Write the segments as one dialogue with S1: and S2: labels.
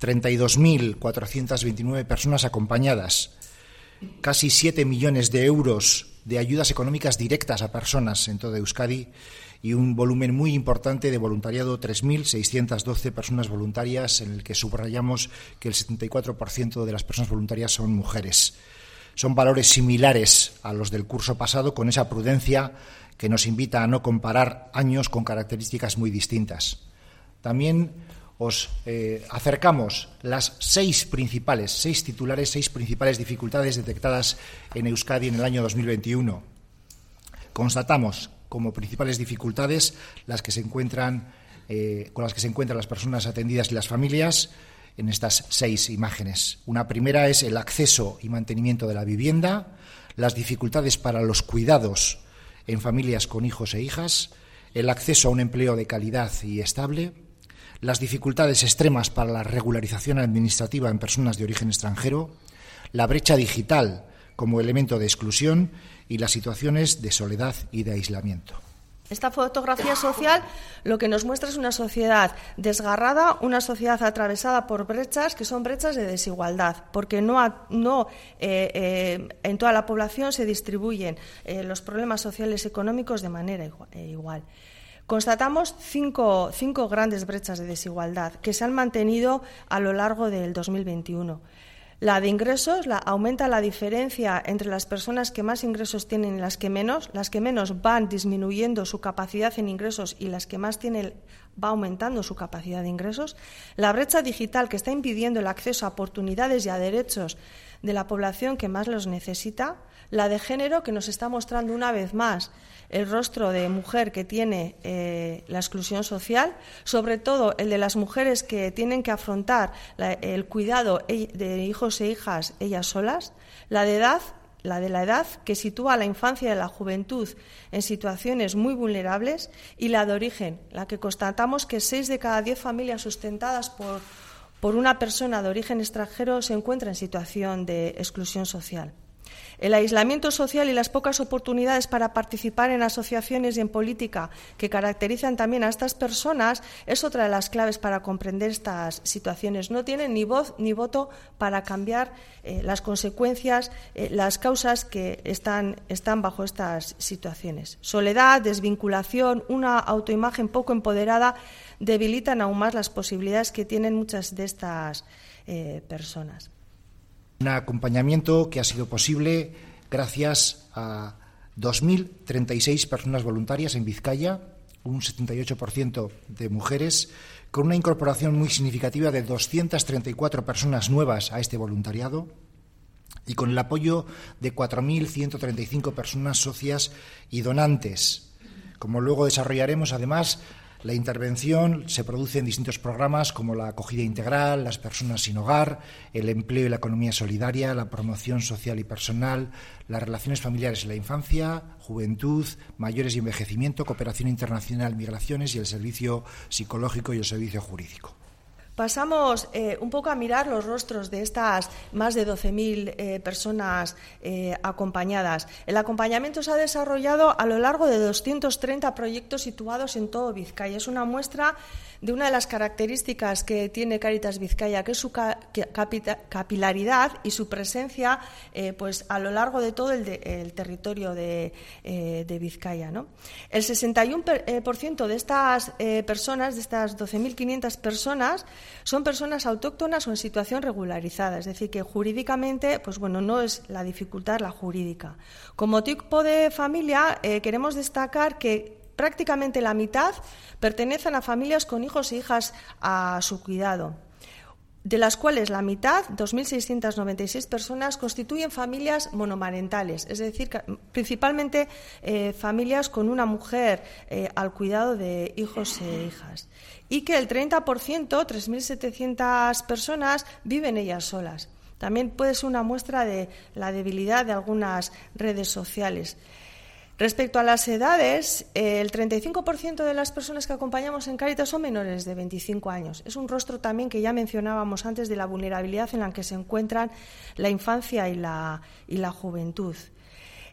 S1: 32.429 personas acompañadas, casi 7 millones de euros de ayudas económicas directas a personas en toda Euskadi y un volumen muy importante de voluntariado, 3.612 personas voluntarias, en el que subrayamos que el 74% de las personas voluntarias son mujeres. Son valores similares a los del curso pasado, con esa prudencia que nos invita a no comparar años con características muy distintas. También os eh, acercamos las seis principales, seis titulares, seis principales dificultades detectadas en Euskadi en el año 2021. Constatamos como principales dificultades las que se encuentran, eh, con las que se encuentran las personas atendidas y las familias en estas seis imágenes. Una primera es el acceso y mantenimiento de la vivienda, las dificultades para los cuidados en familias con hijos e hijas, el acceso a un empleo de calidad y estable, las dificultades extremas para la regularización administrativa en personas de origen extranjero, la brecha digital como elemento de exclusión y las situaciones de soledad y de aislamiento.
S2: Esta fotografía social lo que nos muestra es una sociedad desgarrada, una sociedad atravesada por brechas que son brechas de desigualdad, porque no, eh, eh, en toda la población se distribuyen eh, los problemas sociales y económicos de manera igual. Constatamos cinco, cinco grandes brechas de desigualdad que se han mantenido a lo largo del 2021. La de ingresos la, aumenta la diferencia entre las personas que más ingresos tienen y las que menos. Las que menos van disminuyendo su capacidad en ingresos y las que más tienen va aumentando su capacidad de ingresos. La brecha digital que está impidiendo el acceso a oportunidades y a derechos de la población que más los necesita. La de género que nos está mostrando una vez más el rostro de mujer que tiene eh, la exclusión social, sobre todo el de las mujeres que tienen que afrontar el cuidado e, de hijos e hijas ellas solas, la de edad la de la edad, que sitúa a la infancia y a la juventud en situaciones muy vulnerables, y la de origen, la que constatamos que seis de cada diez familias sustentadas por, por una persona de origen extranjero se encuentra en situación de exclusión social. El aislamiento social y las pocas oportunidades para participar en asociaciones y en política que caracterizan también a estas personas es otra de las claves para comprender estas situaciones. No tienen ni voz ni voto para cambiar eh, las consecuencias, eh, las causas que están, están bajo estas situaciones. Soledad, desvinculación, una autoimagen poco empoderada debilitan aún más las posibilidades que tienen muchas de estas eh, personas.
S1: Un acompañamiento que ha sido posible gracias a 2.036 personas voluntarias en Vizcaya, un 78% de mujeres, con una incorporación muy significativa de 234 personas nuevas a este voluntariado y con el apoyo de 4.135 personas socias y donantes. Como luego desarrollaremos, además, la intervención se produce en distintos programas como la acogida integral, las personas sin hogar, el empleo y la economía solidaria, la promoción social y personal, las relaciones familiares en la infancia, juventud, mayores y envejecimiento, cooperación internacional, migraciones y el servicio psicológico y el servicio jurídico.
S2: Pasamos eh, un poco a mirar los rostros de estas más de 12.000 eh, personas eh, acompañadas. El acompañamiento se ha desarrollado a lo largo de 230 proyectos situados en todo Vizcaya. Es una muestra de una de las características que tiene Caritas Vizcaya, que es su capilaridad y su presencia pues, a lo largo de todo el, territorio de, Vizcaya. El 61% de estas personas, de estas 12.500 personas, son personas autóctonas o en situación regularizada, es decir, que jurídicamente, pues bueno, no es la dificultad la jurídica. Como tipo de familia, eh, queremos destacar que prácticamente la mitad pertenecen a familias con hijos e hijas a su cuidado de las cuales la mitad, 2.696 personas, constituyen familias monomarentales, es decir, principalmente eh, familias con una mujer eh, al cuidado de hijos e hijas y que el 30%, 3.700 personas, viven ellas solas. También puede ser una muestra de la debilidad de algunas redes sociales. Respecto a las edades, el 35% de las personas que acompañamos en Caritas son menores de 25 años. Es un rostro también que ya mencionábamos antes de la vulnerabilidad en la que se encuentran la infancia y la, y la juventud.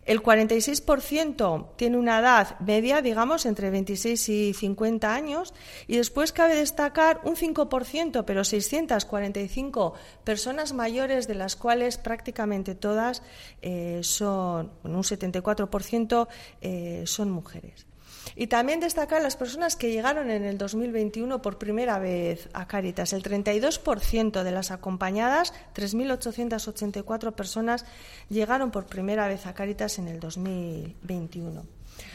S2: El 46% tiene una edad media, digamos, entre 26 y 50 años. Y después cabe destacar un 5%, pero 645 personas mayores, de las cuales prácticamente todas eh, son, un 74% eh, son mujeres. Y también destacar las personas que llegaron en el 2021 por primera vez a Cáritas. El 32% de las acompañadas, 3.884 personas, llegaron por primera vez a Cáritas en el 2021.